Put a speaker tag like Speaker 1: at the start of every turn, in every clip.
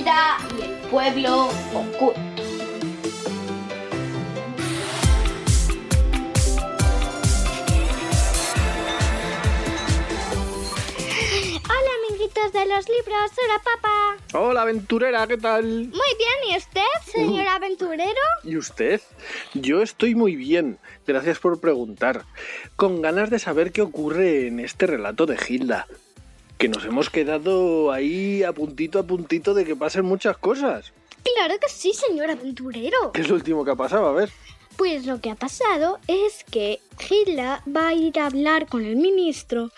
Speaker 1: Hilda y el pueblo oculto.
Speaker 2: Hola, amiguitos de los libros. Hola, papá.
Speaker 3: Hola, aventurera, ¿qué tal?
Speaker 2: Muy bien, ¿y usted, señor aventurero?
Speaker 3: ¿Y usted? Yo estoy muy bien, gracias por preguntar. Con ganas de saber qué ocurre en este relato de Hilda. Que nos hemos quedado ahí a puntito a puntito de que pasen muchas cosas.
Speaker 2: Claro que sí, señor aventurero.
Speaker 3: ¿Qué es lo último que ha pasado? A ver.
Speaker 2: Pues lo que ha pasado es que Hilda va a ir a hablar con el ministro.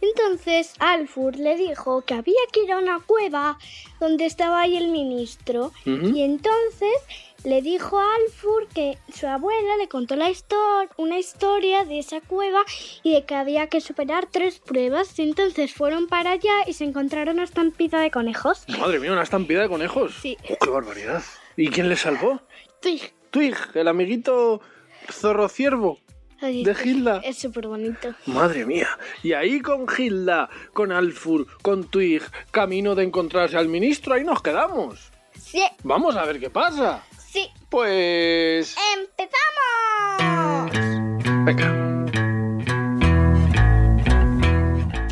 Speaker 2: Entonces Alfur le dijo que había que ir a una cueva donde estaba ahí el ministro. Y entonces le dijo a Alfur que su abuela le contó la histor- una historia de esa cueva y de que había que superar tres pruebas. Y entonces fueron para allá y se encontraron una estampida de conejos.
Speaker 3: Madre mía, una estampida de conejos.
Speaker 2: Sí.
Speaker 3: Oh, ¡Qué barbaridad! ¿Y quién le salvó?
Speaker 2: Twig.
Speaker 3: Twig, el amiguito zorro ciervo.
Speaker 2: Ay,
Speaker 3: ¿De Hilda?
Speaker 2: Es súper bonito.
Speaker 3: Madre mía. Y ahí con Hilda, con Alfur, con Twig, camino de encontrarse al ministro, ahí nos quedamos.
Speaker 2: Sí,
Speaker 3: Vamos a ver qué pasa.
Speaker 2: Sí.
Speaker 3: Pues...
Speaker 2: ¡Empezamos!
Speaker 3: Venga.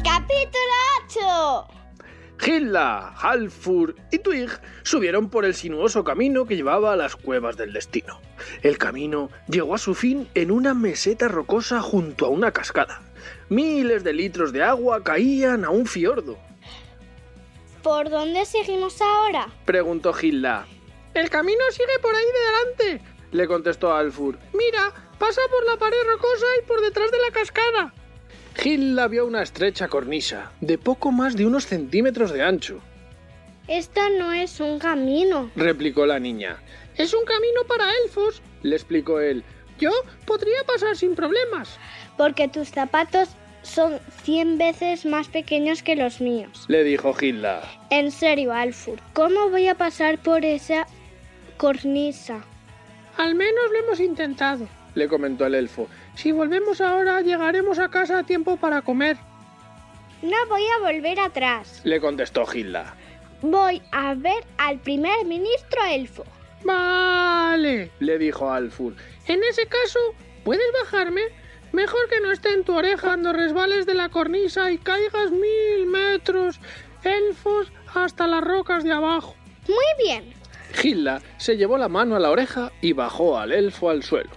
Speaker 2: Capítulo 8.
Speaker 3: Hilda, Alfur y Twig subieron por el sinuoso camino que llevaba a las cuevas del destino. El camino llegó a su fin en una meseta rocosa junto a una cascada. Miles de litros de agua caían a un fiordo.
Speaker 2: ¿Por dónde seguimos ahora?
Speaker 3: Preguntó Hilda. El camino sigue por ahí de delante, le contestó Alfur. Mira, pasa por la pared rocosa y por detrás de la cascada. Hilda vio una estrecha cornisa, de poco más de unos centímetros de ancho.
Speaker 2: Esto no es un camino.
Speaker 3: replicó la niña. Es un camino para elfos, le explicó él. Yo podría pasar sin problemas,
Speaker 2: Porque tus zapatos son 100 veces más pequeños que los míos.
Speaker 3: le dijo Hilda.
Speaker 2: En serio, Alfur, ¿cómo voy a pasar por esa cornisa?
Speaker 3: Al menos lo hemos intentado, le comentó el elfo. Si volvemos ahora, llegaremos a casa a tiempo para comer,
Speaker 2: No voy a volver atrás.
Speaker 3: le contestó Hilda.
Speaker 2: Voy a ver al primer ministro elfo.
Speaker 3: Vale, le dijo Alfur. En ese caso, ¿puedes bajarme? Mejor que no esté en tu oreja cuando resbales de la cornisa y caigas mil metros, elfos, hasta las rocas de abajo.
Speaker 2: Muy bien.
Speaker 3: Hilda se llevó la mano a la oreja y bajó al elfo al suelo.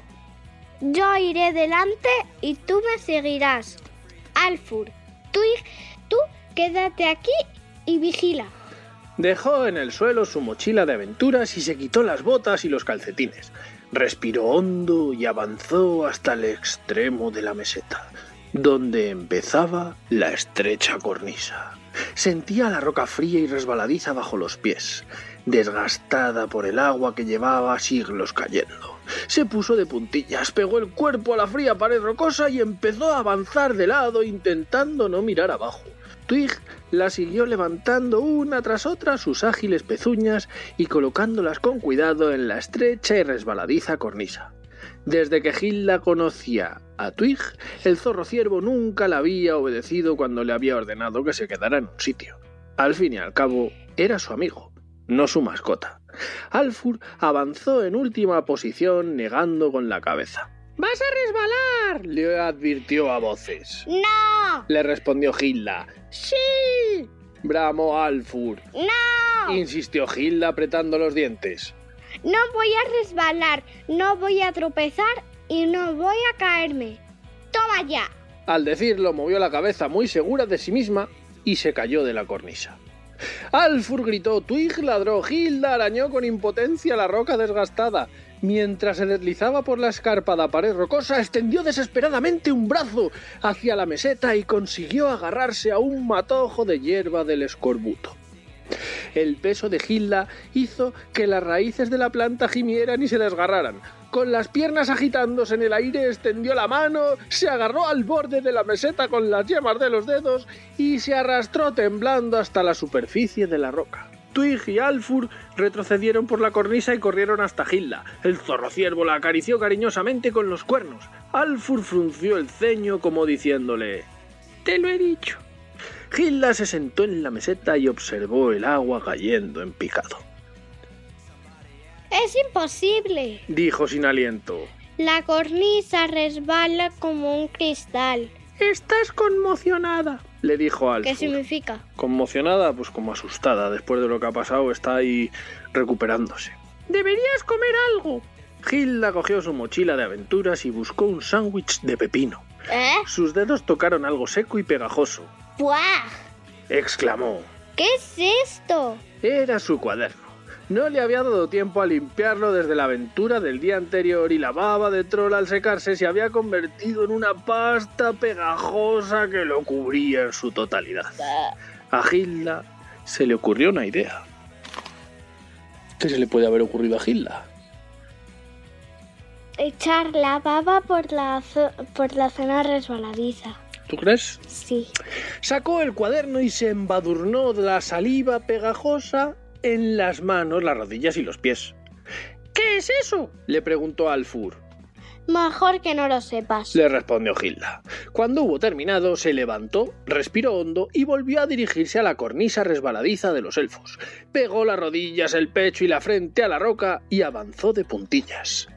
Speaker 2: Yo iré delante y tú me seguirás. Alfur, tú, tú quédate aquí y vigila.
Speaker 3: Dejó en el suelo su mochila de aventuras y se quitó las botas y los calcetines. Respiró hondo y avanzó hasta el extremo de la meseta, donde empezaba la estrecha cornisa. Sentía la roca fría y resbaladiza bajo los pies, desgastada por el agua que llevaba siglos cayendo. Se puso de puntillas, pegó el cuerpo a la fría pared rocosa y empezó a avanzar de lado intentando no mirar abajo. Twig la siguió levantando una tras otra sus ágiles pezuñas y colocándolas con cuidado en la estrecha y resbaladiza cornisa. Desde que Hilda conocía a Twig, el zorro ciervo nunca la había obedecido cuando le había ordenado que se quedara en un sitio. Al fin y al cabo, era su amigo, no su mascota. Alfur avanzó en última posición negando con la cabeza. ¡Vas a resbalar! le advirtió a voces.
Speaker 2: ¡No!
Speaker 3: Le respondió Hilda. ¡Sí! bramó Alfur.
Speaker 2: ¡No!
Speaker 3: Insistió Hilda apretando los dientes.
Speaker 2: No voy a resbalar, no voy a tropezar y no voy a caerme. ¡Toma ya!
Speaker 3: Al decirlo, movió la cabeza muy segura de sí misma y se cayó de la cornisa. Alfur gritó, Twig ladró, Hilda arañó con impotencia la roca desgastada. Mientras se deslizaba por la escarpada pared rocosa, extendió desesperadamente un brazo hacia la meseta y consiguió agarrarse a un matojo de hierba del escorbuto. El peso de Hilda hizo que las raíces de la planta gimieran y se desgarraran. Con las piernas agitándose en el aire, extendió la mano, se agarró al borde de la meseta con las yemas de los dedos y se arrastró temblando hasta la superficie de la roca. Twig y Alfur retrocedieron por la cornisa y corrieron hasta Hilda. El zorro ciervo la acarició cariñosamente con los cuernos. Alfur frunció el ceño como diciéndole: Te lo he dicho. Gilda se sentó en la meseta y observó el agua cayendo en picado.
Speaker 2: Es imposible.
Speaker 3: Dijo sin aliento.
Speaker 2: La cornisa resbala como un cristal.
Speaker 3: Estás conmocionada, le dijo Alfur.
Speaker 2: ¿Qué significa?
Speaker 3: Conmocionada, pues como asustada. Después de lo que ha pasado, está ahí recuperándose. Deberías comer algo. Gilda cogió su mochila de aventuras y buscó un sándwich de pepino.
Speaker 2: ¿Eh?
Speaker 3: Sus dedos tocaron algo seco y pegajoso.
Speaker 2: ¡Buah!
Speaker 3: Exclamó.
Speaker 2: ¿Qué es esto?
Speaker 3: Era su cuaderno. No le había dado tiempo a limpiarlo desde la aventura del día anterior y la baba de troll al secarse se había convertido en una pasta pegajosa que lo cubría en su totalidad. A Gilda se le ocurrió una idea. ¿Qué se le puede haber ocurrido a Gilda?
Speaker 2: Echar la baba por la, por la zona resbaladiza.
Speaker 3: ¿Tú crees?
Speaker 2: Sí.
Speaker 3: Sacó el cuaderno y se embadurnó de la saliva pegajosa en las manos, las rodillas y los pies. ¿Qué es eso? le preguntó Alfur.
Speaker 2: Mejor que no lo sepas.
Speaker 3: Le respondió Gilda. Cuando hubo terminado, se levantó, respiró hondo y volvió a dirigirse a la cornisa resbaladiza de los elfos. Pegó las rodillas, el pecho y la frente a la roca y avanzó de puntillas.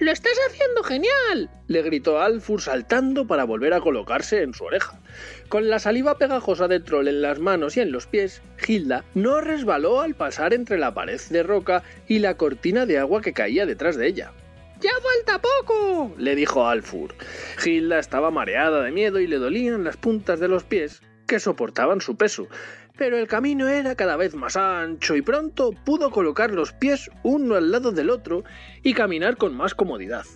Speaker 3: ¡Lo estás haciendo genial! le gritó Alfur saltando para volver a colocarse en su oreja. Con la saliva pegajosa de troll en las manos y en los pies, Gilda no resbaló al pasar entre la pared de roca y la cortina de agua que caía detrás de ella. ¡Ya falta poco! le dijo Alfur. Gilda estaba mareada de miedo y le dolían las puntas de los pies que soportaban su peso. Pero el camino era cada vez más ancho y pronto pudo colocar los pies uno al lado del otro y caminar con más comodidad.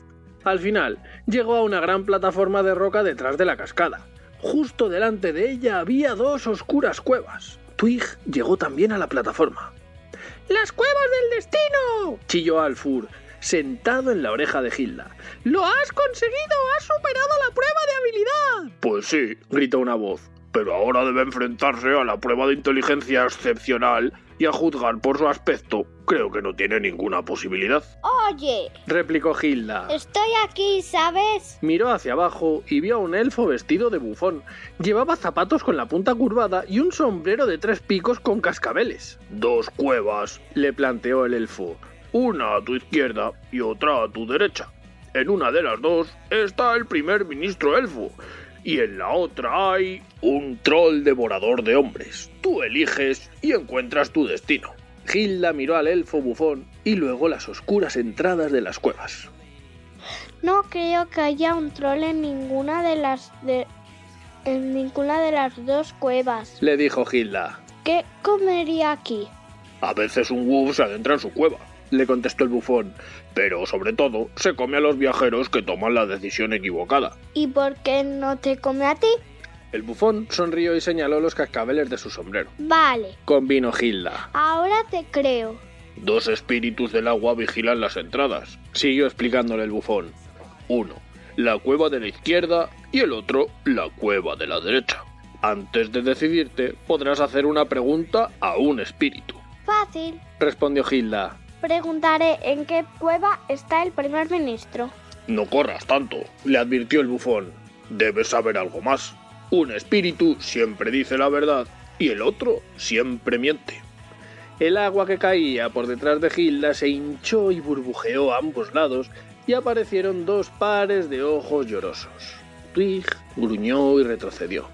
Speaker 3: Al final, llegó a una gran plataforma de roca detrás de la cascada. Justo delante de ella había dos oscuras cuevas. Twig llegó también a la plataforma. ¡Las cuevas del destino! chilló Alfur, sentado en la oreja de Hilda. ¡Lo has conseguido! ¡Has superado la prueba de habilidad! Pues sí, gritó una voz. Pero ahora debe enfrentarse a la prueba de inteligencia excepcional y a juzgar por su aspecto, creo que no tiene ninguna posibilidad.
Speaker 2: Oye,
Speaker 3: Replicó Hilda.
Speaker 2: estoy aquí, ¿sabes?
Speaker 3: Miró hacia abajo y vio a un elfo vestido de bufón. Llevaba zapatos con la punta curvada y un sombrero de tres picos con cascabeles. Dos cuevas, le planteó el elfo. Una a tu izquierda y otra a tu derecha. En una de las dos está el primer ministro elfo. Y en la otra hay un troll devorador de hombres. Tú eliges y encuentras tu destino. Gilda miró al elfo bufón y luego las oscuras entradas de las cuevas.
Speaker 2: No creo que haya un troll en ninguna de las de en ninguna de las dos cuevas.
Speaker 3: Le dijo Gilda.
Speaker 2: ¿Qué comería aquí?
Speaker 3: A veces un wolf se adentra en su cueva, le contestó el bufón, pero sobre todo se come a los viajeros que toman la decisión equivocada.
Speaker 2: ¿Y por qué no te come a ti?
Speaker 3: El bufón sonrió y señaló los cascabeles de su sombrero.
Speaker 2: Vale,
Speaker 3: Convino Gilda.
Speaker 2: ahora te creo.
Speaker 3: Dos espíritus del agua vigilan las entradas, siguió explicándole el bufón. Uno, la cueva de la izquierda y el otro, la cueva de la derecha. Antes de decidirte, podrás hacer una pregunta a un espíritu,
Speaker 2: Fácil.
Speaker 3: respondió Gilda.
Speaker 2: Preguntaré en qué cueva está el primer ministro.
Speaker 3: No corras tanto, le advirtió el bufón. Debes saber algo más. Un espíritu siempre dice la verdad y el otro siempre miente. El agua que caía por detrás de Gilda se hinchó y burbujeó a ambos lados y aparecieron dos pares de ojos llorosos. Twig gruñó y retrocedió.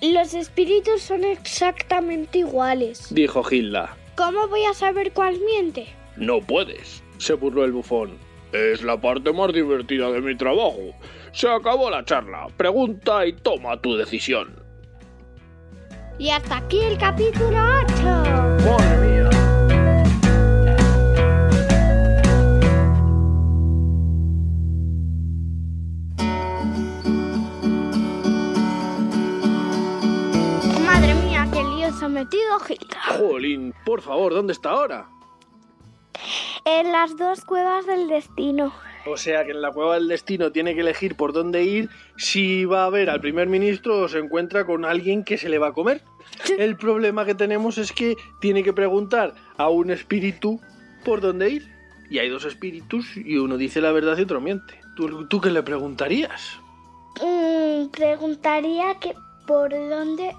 Speaker 2: Los espíritus son exactamente iguales.
Speaker 3: Dijo Gilda.
Speaker 2: ¿Cómo voy a saber cuál miente?
Speaker 3: No puedes, se burló el bufón. Es la parte más divertida de mi trabajo. Se acabó la charla. Pregunta y toma tu decisión.
Speaker 2: Y hasta aquí el capítulo 8.
Speaker 3: ¡Madre mía!
Speaker 2: Madre mía, qué lío se ha metido Gilda.
Speaker 3: Jolín, por favor, ¿dónde está ahora?
Speaker 2: En las dos cuevas del destino.
Speaker 3: O sea que en la cueva del destino tiene que elegir por dónde ir si va a ver al primer ministro o se encuentra con alguien que se le va a comer. El problema que tenemos es que tiene que preguntar a un espíritu por dónde ir. Y hay dos espíritus y uno dice la verdad y otro miente. ¿Tú, tú qué le preguntarías?
Speaker 2: Mm, preguntaría que por dónde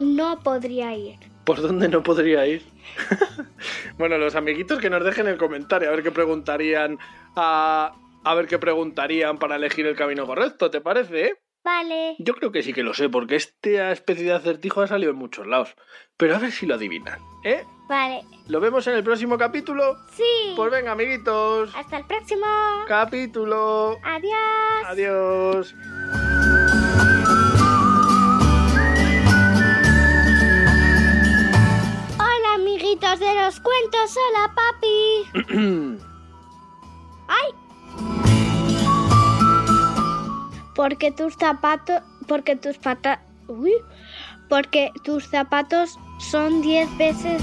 Speaker 2: no podría ir.
Speaker 3: ¿Por dónde no podría ir? bueno, los amiguitos que nos dejen el comentario a ver qué preguntarían a, a ver qué preguntarían para elegir el camino correcto, ¿te parece?
Speaker 2: Vale.
Speaker 3: Yo creo que sí que lo sé, porque esta especie de acertijo ha salido en muchos lados. Pero a ver si lo adivinan, ¿eh?
Speaker 2: Vale.
Speaker 3: ¿Lo vemos en el próximo capítulo?
Speaker 2: Sí.
Speaker 3: Pues venga, amiguitos.
Speaker 2: Hasta el próximo.
Speaker 3: Capítulo.
Speaker 2: Adiós.
Speaker 3: Adiós.
Speaker 2: Los cuentos. Hola, papi. ¡Ay! Porque tus zapatos. Porque tus patas. Uy. Porque tus zapatos son diez veces